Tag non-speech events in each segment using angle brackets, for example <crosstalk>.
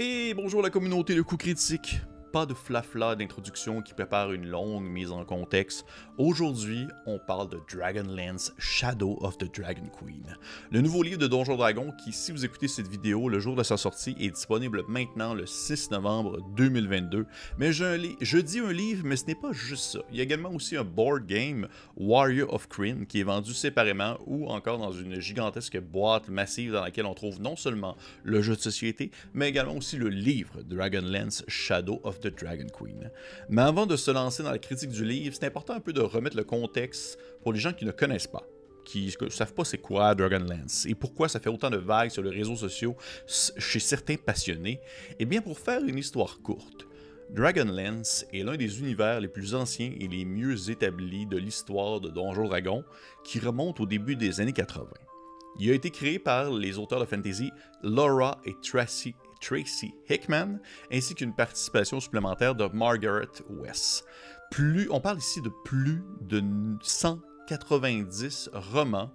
Et bonjour la communauté de coups critiques pas de flafla d'introduction qui prépare une longue mise en contexte. Aujourd'hui, on parle de Dragonlance Shadow of the Dragon Queen. Le nouveau livre de Donjon Dragon qui, si vous écoutez cette vidéo, le jour de sa sortie, est disponible maintenant le 6 novembre 2022. Mais je, dis un livre, mais ce n'est pas juste ça. Il y a également aussi un board game, Warrior of Kryn, qui est vendu séparément ou encore dans une gigantesque boîte massive dans laquelle on trouve non seulement le jeu de société, mais également aussi le livre Dragonlance Shadow of Dragon Queen. Mais avant de se lancer dans la critique du livre, c'est important un peu de remettre le contexte pour les gens qui ne connaissent pas qui ne savent pas c'est quoi Dragonlance et pourquoi ça fait autant de vagues sur les réseaux sociaux chez certains passionnés, eh bien pour faire une histoire courte, Dragonlance est l'un des univers les plus anciens et les mieux établis de l'histoire de Donjon Dragon qui remonte au début des années 80. Il a été créé par les auteurs de fantasy Laura et Tracy Tracy Hickman, ainsi qu'une participation supplémentaire de Margaret West. Plus, on parle ici de plus de 190 romans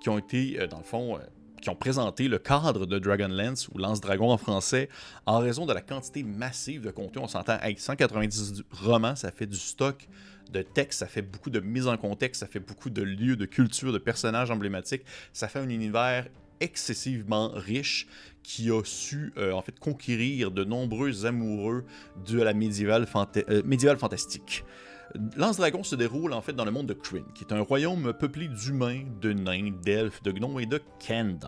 qui ont été, euh, dans le fond, euh, qui ont présenté le cadre de Dragonlance ou Lance-Dragon en français en raison de la quantité massive de contenu. On s'entend, avec 190 romans, ça fait du stock de texte, ça fait beaucoup de mise en contexte, ça fait beaucoup de lieux, de culture, de personnages emblématiques. Ça fait un univers excessivement riche qui a su euh, en fait conquérir de nombreux amoureux de la médiévale, euh, fantastique. Lance Dragon se déroule en fait dans le monde de Kryn, qui est un royaume peuplé d'humains, de nains, d'elfes, de gnomes et de Kender.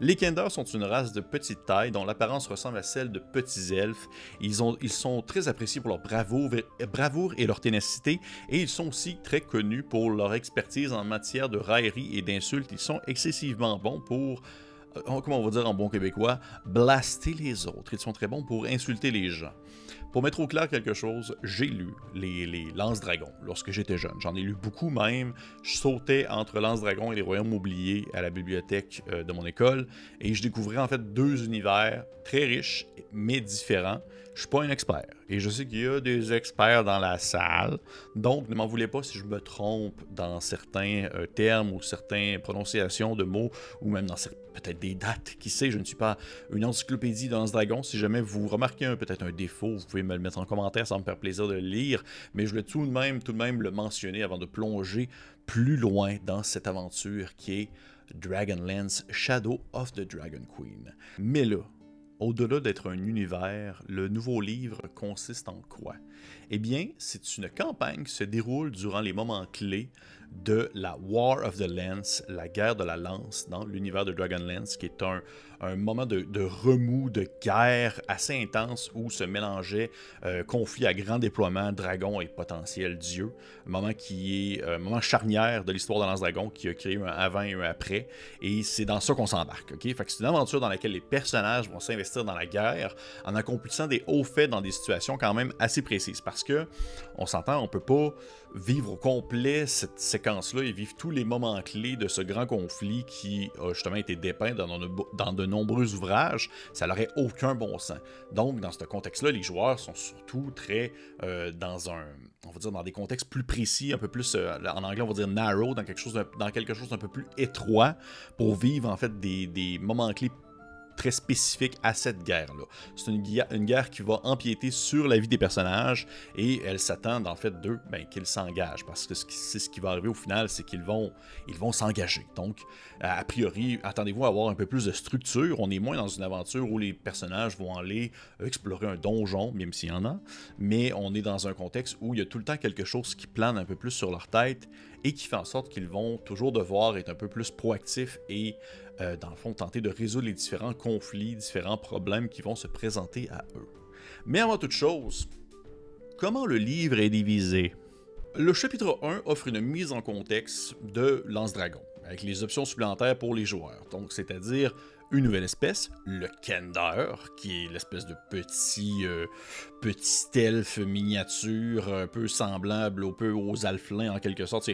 Les Kender sont une race de petite taille dont l'apparence ressemble à celle de petits elfes. Ils, ont, ils sont très appréciés pour leur bravoure, bravoure et leur ténacité, et ils sont aussi très connus pour leur expertise en matière de raillerie et d'insultes. Ils sont excessivement bons pour euh, comment on va dire en bon québécois, blaster les autres. Ils sont très bons pour insulter les gens. Pour mettre au clair quelque chose, j'ai lu les, Lance-Dragons lorsque j'étais jeune. J'en ai lu beaucoup même. Je sautais entre Lance-Dragons et les Royaumes oubliés à la bibliothèque euh, de mon école et je découvrais en fait deux univers très riches mais différents. Je suis pas un expert et je sais qu'il y a des experts dans la salle, donc ne m'en voulez pas si je me trompe dans certains euh, termes ou certaines prononciations de mots ou même dans peut-être des dates. Qui sait, je ne suis pas une encyclopédie dans ce dragon. Si jamais vous remarquez peut-être un défaut, vous pouvez me le mettre en commentaire, ça me faire plaisir de le lire. Mais je voulais tout de même, tout de même le mentionner avant de plonger plus loin dans cette aventure qui est Dragonlance Shadow of the Dragon Queen. Mais là, au-delà d'être un univers, le nouveau livre consiste en quoi? Eh bien, c'est une campagne qui se déroule durant les moments clés de la War of the Lance, la guerre de la lance dans l'univers de Dragonlance, qui est un, moment de, remous, de guerre assez intense où se mélangeait euh, conflit à grand déploiement, dragon et potentiel dieu. Un moment qui est euh, un moment charnière de l'histoire de Lance Dragon qui a créé un avant et un après. Et c'est dans ça qu'on s'embarque. ok? Fait que c'est une aventure dans laquelle les personnages vont s'investir dans la guerre en accomplissant des hauts faits dans des situations quand même assez précises. Parce que, on s'entend, on peut pas vivre au complet cette séquence-là et vivre tous les moments clés de ce grand conflit qui a justement été dépeint dans, dans de nombreux ouvrages, ça n'aurait aucun bon sens. Donc, dans ce contexte-là, les joueurs sont surtout très euh, dans un, on va dire, dans des contextes plus précis, un peu plus, euh, en anglais, on va dire narrow, dans quelque chose, dans quelque chose d'un peu plus étroit, pour vivre en fait des, des moments clés très spécifique à cette guerre-là. C'est une, guerre qui va empiéter sur la vie des personnages et elle s'attend en fait d'eux ben, qu'ils s'engagent parce que c'est ce qui va arriver au final, c'est qu'ils vont ils vont s'engager. Donc, a priori, attendez-vous à avoir un peu plus de structure. On est moins dans une aventure où les personnages vont aller explorer un donjon, même s'il y en a, mais on est dans un contexte où il y a tout le temps quelque chose qui plane un peu plus sur leur tête et qui fait en sorte qu'ils vont toujours devoir être un peu plus proactifs et, euh, dans le fond, tenter de résoudre les différents conflits, différents problèmes qui vont se présenter à eux. Mais avant toute chose, comment le livre est divisé? Le chapitre 1 offre une mise en contexte de Lance-Dragon, avec les options supplémentaires pour les joueurs, donc c'est-à-dire une nouvelle espèce, le Kender, qui est l'espèce de petit, euh, petit elfe miniature un peu semblable au peu aux alflins en quelque sorte.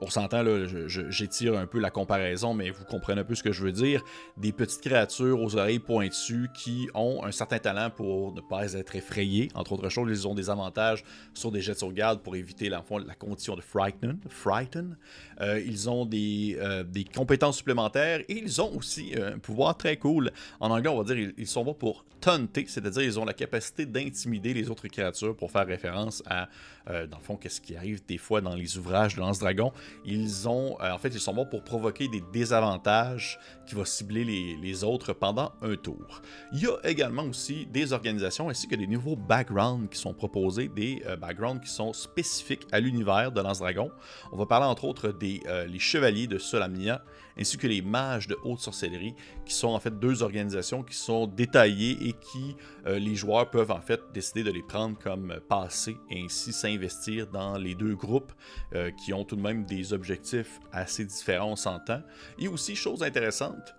On s'entend là, j'étire un peu la comparaison, mais vous comprenez un peu ce que je veux dire. Des petites créatures aux oreilles pointues qui ont un certain talent pour ne pas être effrayés. Entre autres choses, ils ont des avantages sur des jets de sauvegarde pour éviter la, condition de frighten. Euh, ils ont des, euh, des, compétences supplémentaires et ils ont aussi un pouvoir très cool. En anglais, on va dire ils, sont bons pour taunter, c'est-à-dire ils ont la capacité d'intimider les autres créatures pour faire référence à, euh, dans le fond, qu'est-ce qui arrive des fois dans les ouvrages de Lance-Dragon. Ils ont, en fait, ils sont bons pour provoquer des désavantages qui vont cibler les, autres pendant un tour. Il y a également aussi des organisations ainsi que des nouveaux backgrounds qui sont proposés, des backgrounds qui sont spécifiques à l'univers de Lance-Dragon. On va parler entre autres des euh, chevaliers de Solamnia, ainsi que les mages de haute sorcellerie, qui sont en fait deux organisations qui sont détaillées et qui euh, les joueurs peuvent en fait décider de les prendre comme passé et ainsi s'investir dans les deux groupes euh, qui ont tout de même des objectifs assez différents, on s'entend. Et aussi, chose intéressante,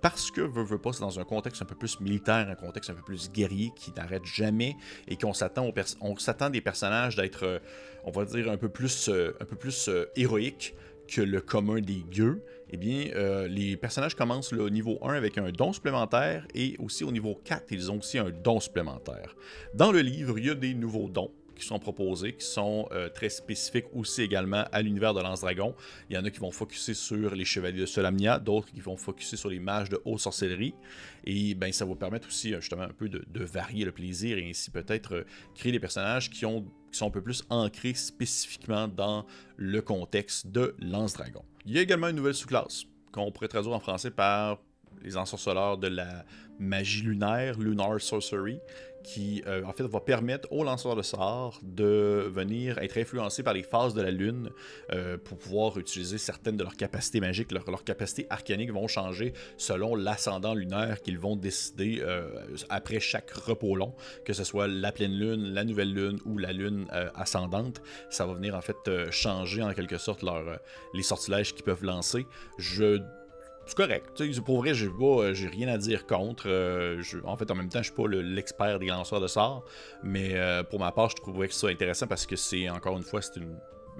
parce que veut, veut pas, c'est dans un contexte un peu plus militaire, un contexte un peu plus guerrier qui n'arrête jamais et qu'on s'attend on s'attend des personnages d'être, on va dire, un peu plus, un peu plus héroïques que le commun des gueux, eh bien, euh, les personnages commencent au niveau 1 avec un don supplémentaire et aussi au niveau 4, ils ont aussi un don supplémentaire. Dans le livre, il y a des nouveaux dons qui sont proposés, qui sont euh, très spécifiques aussi également à l'univers de Lance-Dragon. Il y en a qui vont focuser sur les chevaliers de Solamnia, d'autres qui vont focuser sur les mages de haute sorcellerie. Et ben, ça va permettre aussi euh, justement un peu de, varier le plaisir et ainsi peut-être créer des personnages qui ont qui sont un peu plus ancrés spécifiquement dans le contexte de Lance-Dragon. Il y a également une nouvelle sous-classe qu'on pourrait traduire en français par les ensorceleurs de la magie lunaire, Lunar Sorcery, qui euh, en fait va permettre aux lanceurs de sorts de venir être influencés par les phases de la lune euh, pour pouvoir utiliser certaines de leurs capacités magiques. leurs capacités arcaniques vont changer selon l'ascendant lunaire qu'ils vont décider euh, après chaque repos long, que ce soit la pleine lune, la nouvelle lune ou la lune ascendante. Ça va venir en fait changer en quelque sorte leur, les sortilèges qu'ils peuvent lancer. Je c'est correct. pour vrai, j'ai pas, j'ai rien à dire contre. Euh, en fait, en même temps, je suis pas l'expert des lanceurs de sorts, mais euh, pour ma part, je trouvais que ça intéressant parce que c'est encore une fois, c'est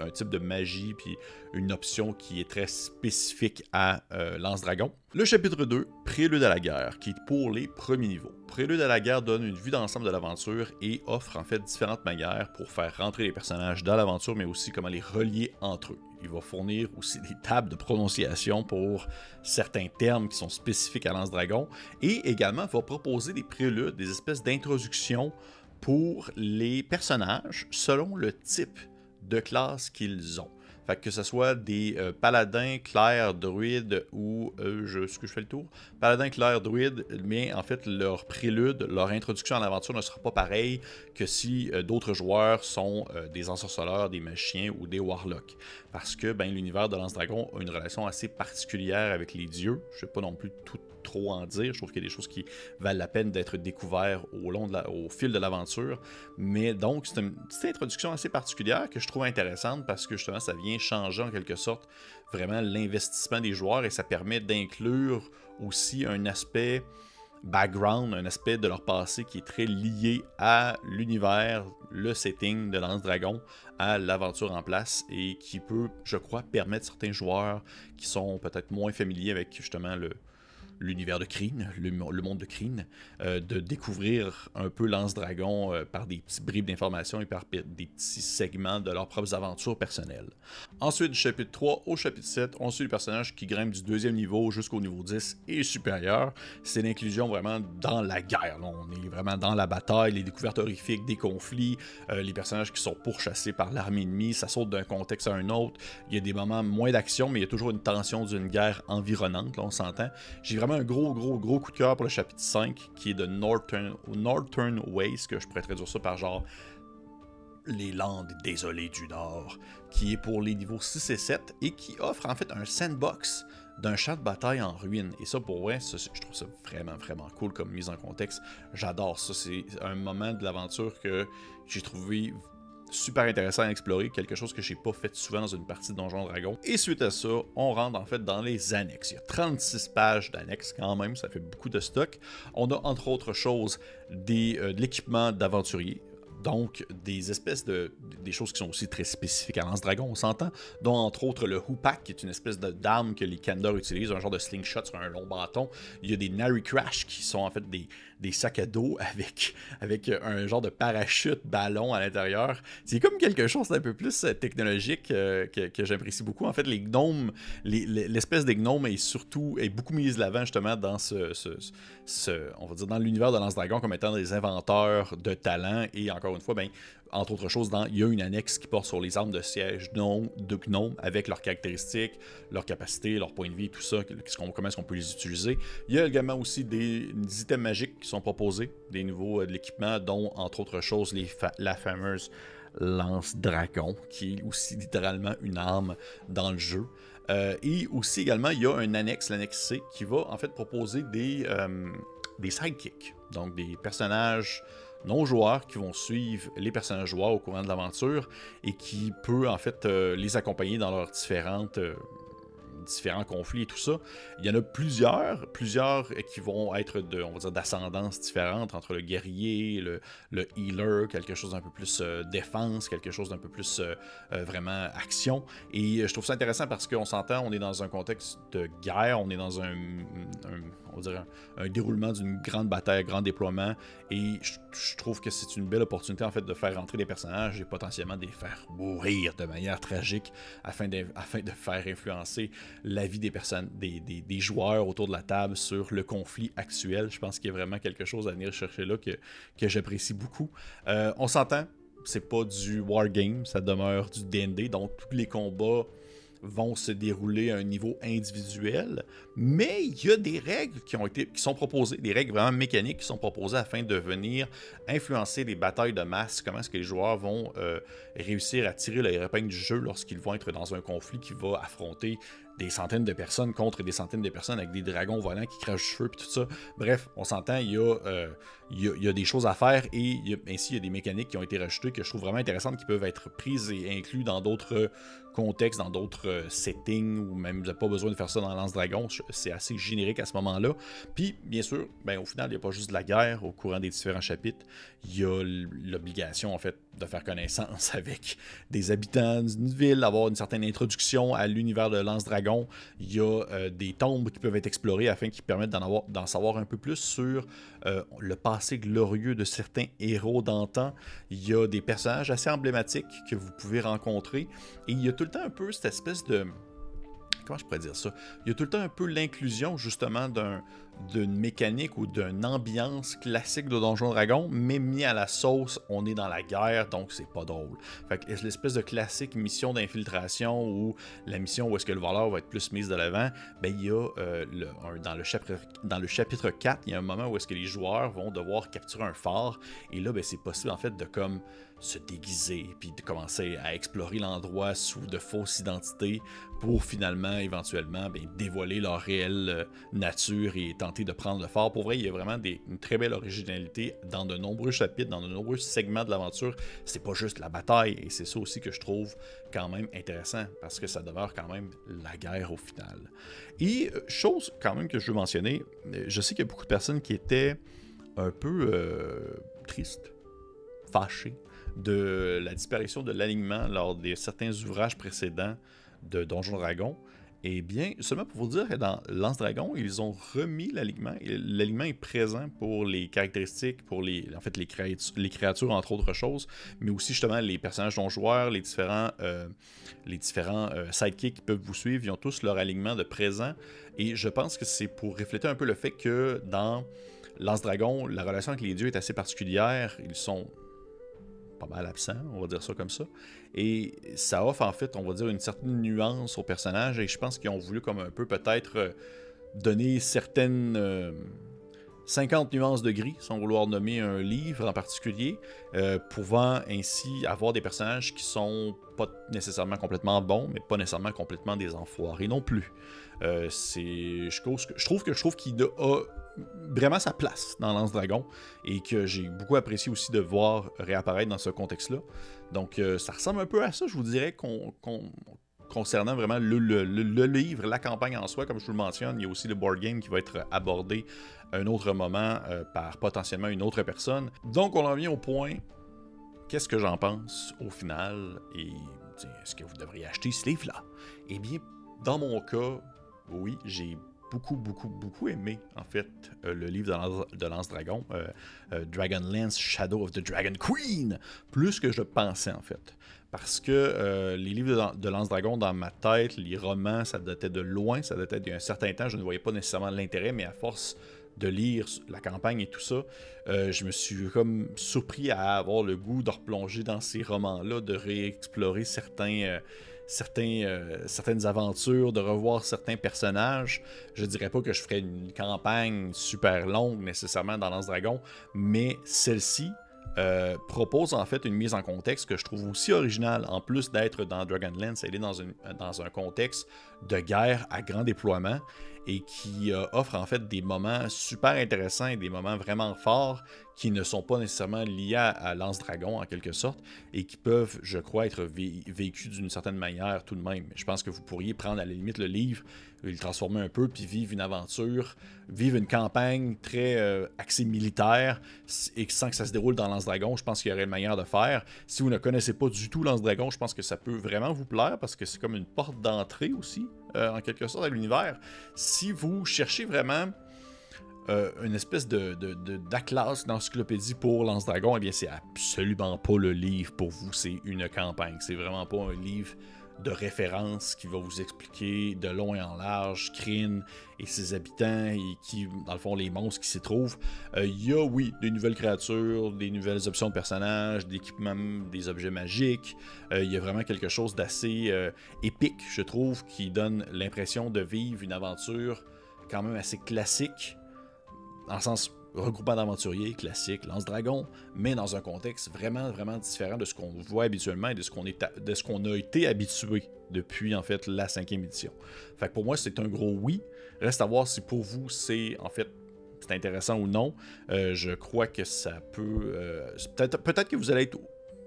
un type de magie puis une option qui est très spécifique à euh, Lance-Dragon. Le chapitre 2, Prélude à la guerre, qui est pour les premiers niveaux. Prélude à la guerre donne une vue d'ensemble de l'aventure et offre en fait différentes manières pour faire rentrer les personnages dans l'aventure, mais aussi comment les relier entre eux. Il va fournir aussi des tables de prononciation pour certains termes qui sont spécifiques à Lance Dragon. Et également, va proposer des préludes, des espèces d'introductions pour les personnages selon le type de classe qu'ils ont. Fait que ce soit des euh, paladins, clairs, druides ou. Euh, je, ce que je fais le tour? Paladins, clairs, druides, mais en fait, leur prélude, leur introduction à l'aventure ne sera pas pareil que si euh, d'autres joueurs sont des ensorceleurs, des magiciens ou des warlocks. Parce que ben, l'univers de Lance Dragon a une relation assez particulière avec les dieux. Je ne sais pas non plus tout trop en dire. Je trouve qu'il y a des choses qui valent la peine d'être découvertes au, au fil de l'aventure. Mais donc, c'est une petite introduction assez particulière que je trouve intéressante parce que justement, ça vient changer en quelque sorte vraiment l'investissement des joueurs et ça permet d'inclure aussi un aspect background, un aspect de leur passé qui est très lié à l'univers, le setting de Lance Dragon, à l'aventure en place et qui peut, je crois, permettre certains joueurs qui sont peut-être moins familiers avec justement le, l'univers de Kryn, le, monde de Kryn, euh, de découvrir un peu Lance-Dragon euh, par des petits bribes d'informations et par des petits segments de leurs propres aventures personnelles. Ensuite, du chapitre 3 au chapitre 7, on suit les personnages qui grimpent du deuxième niveau jusqu'au niveau 10 et supérieur. C'est l'inclusion vraiment dans la guerre. On est vraiment dans la bataille, les découvertes horrifiques des conflits, euh, les personnages qui sont pourchassés par l'armée ennemie, ça saute d'un contexte à un autre. Il y a des moments moins d'action, mais il y a toujours une tension d'une guerre environnante, on s'entend. J'ai vraiment gros, gros, gros coup de cœur pour le chapitre 5, qui est de Northern, Northern Ways, que je pourrais traduire ça par genre les Landes désolées du Nord, qui est pour les niveaux 6 et 7, et qui offre en fait un sandbox d'un champ de bataille en ruine. Et ça, pour vrai, je trouve ça vraiment, vraiment cool comme mise en contexte. J'adore ça. C'est un moment de l'aventure que j'ai trouvé super intéressant à explorer, quelque chose que j'ai pas fait souvent dans une partie de Donjon Dragon. Et suite à ça, on rentre en fait dans les annexes. Il y a 36 pages d'annexes quand même, ça fait beaucoup de stock. On a entre autres choses des, euh, de l'équipement d'aventurier, Donc, des espèces de. des choses qui sont aussi très spécifiques à Lance Dragon, on s'entend, dont entre autres le Hoopak, qui est une espèce d'arme que les Kandor utilisent, un genre de slingshot sur un long bâton. Il y a des Nary Crash, qui sont en fait des, des sacs à dos <laughs> avec, avec un genre de parachute ballon à l'intérieur. C'est comme quelque chose d'un peu plus euh, technologique euh, que, que j'apprécie beaucoup. En fait, les gnomes, l'espèce des gnomes est surtout est beaucoup mise de l'avant justement dans ce, ce, on va dire dans l'univers de Lance Dragon comme étant des inventeurs de talent et encore une fois, ben, entre autres choses, dans, il y a une annexe qui porte sur les armes de siège de Gnome avec leurs caractéristiques, leurs capacités, leurs points de vie, tout ça, comment est-ce qu'on peut les utiliser. Il y a également aussi des, items magiques qui sont proposés, des nouveaux euh, de l'équipement, dont entre autres choses les la fameuse lance dragon, qui est aussi littéralement une arme dans le jeu. Euh, et aussi également, il y a un annexe, l'annexe C, qui va en fait proposer des, euh, des sidekicks, donc des personnages non joueurs qui vont suivre les personnages joueurs au courant de l'aventure et qui peut en fait euh, les accompagner dans leurs différentes euh, différents conflits et tout ça. Il y en a plusieurs, plusieurs qui vont être de, on va dire, d'ascendance différente entre le guerrier, le, le healer, quelque chose d'un peu plus euh, défense, quelque chose d'un peu plus euh, euh, vraiment action. Et je trouve ça intéressant parce qu'on s'entend, on est dans un contexte de guerre, on est dans un, on va dire un, déroulement d'une grande bataille, un grand déploiement. Et je, trouve que c'est une belle opportunité en fait de faire rentrer des personnages et potentiellement de les faire mourir de manière tragique afin de, faire influencer la vie des personnes, des, joueurs autour de la table sur le conflit actuel. Je pense qu'il y a vraiment quelque chose à venir chercher là que, j'apprécie beaucoup. Euh, on s'entend, c'est pas du wargame, ça demeure du DND, donc tous les combats vont se dérouler à un niveau individuel, mais il y a des règles qui ont été qui sont proposées, des règles vraiment mécaniques qui sont proposées afin de venir influencer les batailles de masse, comment est-ce que les joueurs vont euh, réussir à tirer les épingle du jeu lorsqu'ils vont être dans un conflit qui va affronter des centaines de personnes contre des centaines de personnes avec des dragons volants qui crachent du feu et tout ça. Bref, on s'entend, il y, a, euh, il, y a, des choses à faire et ainsi il y a des mécaniques qui ont été rajoutées que je trouve vraiment intéressantes qui peuvent être prises et incluses dans d'autres contextes, dans d'autres euh, settings ou même vous n'avez pas besoin de faire ça dans Lance Dragon. C'est assez générique à ce moment-là. Puis, bien sûr, ben, au final, il n'y a pas juste de la guerre au courant des différents chapitres. Il y a l'obligation, en fait, de faire connaissance <laughs> avec des habitants d'une ville, d'avoir une certaine introduction à l'univers de Lance Dragon. Il y a euh, des tombes qui peuvent être explorées afin qu'ils permettent d'en savoir un peu plus sur euh, le passé glorieux de certains héros d'antan. Il y a des personnages assez emblématiques que vous pouvez rencontrer. Et il y a tout le temps un peu cette espèce de comment je pourrais dire ça? Il y a tout le temps un peu l'inclusion justement d'un d'une mécanique ou d'une ambiance classique de Donjon Dragon, mais mis à la sauce, on est dans la guerre, donc c'est pas drôle. Fait que l'espèce de classique mission d'infiltration ou la mission où est-ce que le voleur va être plus mise de l'avant, ben il y a euh, dans, le chapitre, dans le chapitre 4, il y a un moment où est-ce que les joueurs vont devoir capturer un phare, et là, ben, c'est possible en fait de comme se déguiser, puis de commencer à explorer l'endroit sous de fausses identités pour finalement, éventuellement, ben, dévoiler leur réelle euh, nature et tenter de prendre le fort. Pour vrai, il y a vraiment une très belle originalité dans de nombreux chapitres, dans de nombreux segments de l'aventure. C'est pas juste la bataille, et c'est ça aussi que je trouve quand même intéressant, parce que ça demeure quand même la guerre au final. Et euh, chose quand même que je veux mentionner, euh, je sais qu'il y a beaucoup de personnes qui étaient un peu tristes, fâchées de la disparition de l'alignement lors de certains ouvrages précédents de Donjon Dragon. Eh bien, seulement pour vous dire que dans Lance Dragon, ils ont remis l'alignement. L'alignement est présent pour les caractéristiques, pour les, en fait, les, créatures, les créatures, entre autres choses, mais aussi justement les personnages non joueurs, les différents, euh, les différents euh, sidekicks qui peuvent vous suivre, ils ont tous leur alignement de présent. Et je pense que c'est pour refléter un peu le fait que dans Lance Dragon, la relation avec les dieux est assez particulière. Ils sont mal absent, on va dire ça comme ça. Et ça offre en fait, on va dire, une certaine nuance au personnage. Et je pense qu'ils ont voulu comme un peu peut-être euh, donner certaines 50 euh, nuances de gris, sans vouloir nommer un livre en particulier, euh, pouvant ainsi avoir des personnages qui sont pas nécessairement complètement bons, mais pas nécessairement complètement des enfoirés non plus. c'est, je, trouve que je trouve qu'il a vraiment sa place dans Lance Dragon et que j'ai beaucoup apprécié aussi de voir réapparaître dans ce contexte-là. Donc, euh, ça ressemble un peu à ça, je vous dirais, concernant vraiment le, livre, la campagne en soi, comme je vous le mentionne. Il y a aussi le board game qui va être abordé à un autre moment euh, par potentiellement une autre personne. Donc, on en vient au point qu'est-ce que j'en pense au final? Et est-ce que vous devriez acheter ce livre-là? Eh bien, dans mon cas, oui, j'ai beaucoup, beaucoup, beaucoup aimé, en fait, euh, le livre de Lance, Dragon, euh, euh, Dragonlance Shadow of the Dragon Queen, plus que je pensais, en fait. Parce que les livres de, Lance Dragon, dans ma tête, les romans, ça datait de loin, ça datait d'un certain temps, je ne voyais pas nécessairement l'intérêt, mais à force de lire la campagne et tout ça, je me suis comme surpris à avoir le goût de replonger dans ces romans-là, de réexplorer certains, euh, certaines aventures, de revoir certains personnages. Je dirais pas que je ferais une campagne super longue nécessairement dans Lance Dragon, mais celle-ci euh, propose en fait une mise en contexte que je trouve aussi originale. En plus d'être dans Dragonlance, elle est dans, dans un contexte de guerre à grand déploiement et qui euh, offre en fait des moments super intéressants des moments vraiment forts qui ne sont pas nécessairement liés à, Lance Dragon en quelque sorte et qui peuvent, je crois, être vécus d'une certaine manière tout de même. Je pense que vous pourriez prendre à la limite le livre, le transformer un peu, puis vivre une aventure, vivre une campagne très euh, axée militaire et sans que ça se déroule dans Lance Dragon. Je pense qu'il y aurait une manière de faire. Si vous ne connaissez pas du tout Lance Dragon, je pense que ça peut vraiment vous plaire parce que c'est comme une porte d'entrée aussi, en quelque sorte, à l'univers. Si vous cherchez vraiment euh, une espèce de, d'atlas d'encyclopédie pour Lance Dragon, eh bien, c'est absolument pas le livre pour vous, c'est une campagne. C'est vraiment pas un livre de référence qui va vous expliquer de long et en large Kryn et ses habitants et qui, dans le fond, les monstres qui s'y trouvent. Euh, il y a, oui, des nouvelles créatures, des nouvelles options de personnages, d'équipements, des objets magiques. Euh, il y a vraiment quelque chose d'assez épique, je trouve, qui donne l'impression de vivre une aventure quand même assez classique le sens regroupement d'aventuriers, classique, lance-dragon, mais dans un contexte vraiment, vraiment différent de ce qu'on voit habituellement et de ce qu'on, est a été habitué depuis, en fait, la cinquième édition. Fait que pour moi, c'est un gros oui. Reste à voir si pour vous, c'est, en fait, c'est intéressant ou non. Euh, je crois que ça peut... Euh, peut-être, peut-être que vous allez être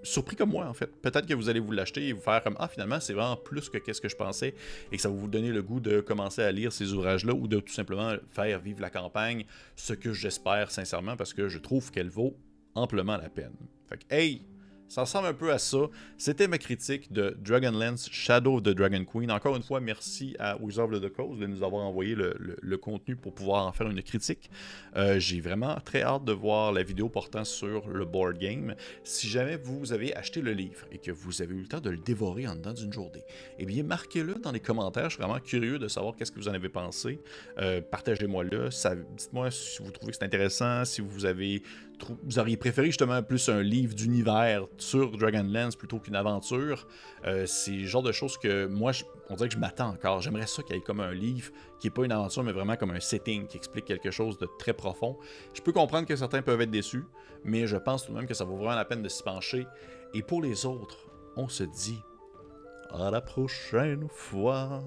surpris comme moi, en fait. Peut-être que vous allez vous l'acheter et vous faire comme Ah, finalement, c'est vraiment plus que qu'est-ce que je pensais et que ça va vous donner le goût de commencer à lire ces ouvrages-là ou de tout simplement faire vivre la campagne, ce que j'espère sincèrement parce que je trouve qu'elle vaut amplement la peine. Fait que, hey, ça ressemble un peu à ça. C'était ma critique de Dragonlance Shadow of the Dragon Queen. Encore une fois, merci à Wizard of the Coast de nous avoir envoyé le, contenu pour pouvoir en faire une critique. Euh, j'ai vraiment très hâte de voir la vidéo portant sur le board game. Si jamais vous avez acheté le livre et que vous avez eu le temps de le dévorer en dedans d'une journée, eh bien, marquez-le dans les commentaires. Je suis vraiment curieux de savoir qu'est-ce que vous en avez pensé. Euh, partagez-moi le. Dites-moi si vous trouvez que c'est intéressant, si vous avez vous auriez préféré justement plus un livre d'univers sur Dragonlance plutôt qu'une aventure. Euh, c'est le genre de choses que moi, on dirait que je m'attends encore. J'aimerais ça qu'il y ait comme un livre qui n'est pas une aventure, mais vraiment comme un setting qui explique quelque chose de très profond. Je peux comprendre que certains peuvent être déçus, mais je pense tout de même que ça vaut vraiment la peine de s'y pencher. Et pour les autres, on se dit à la prochaine fois.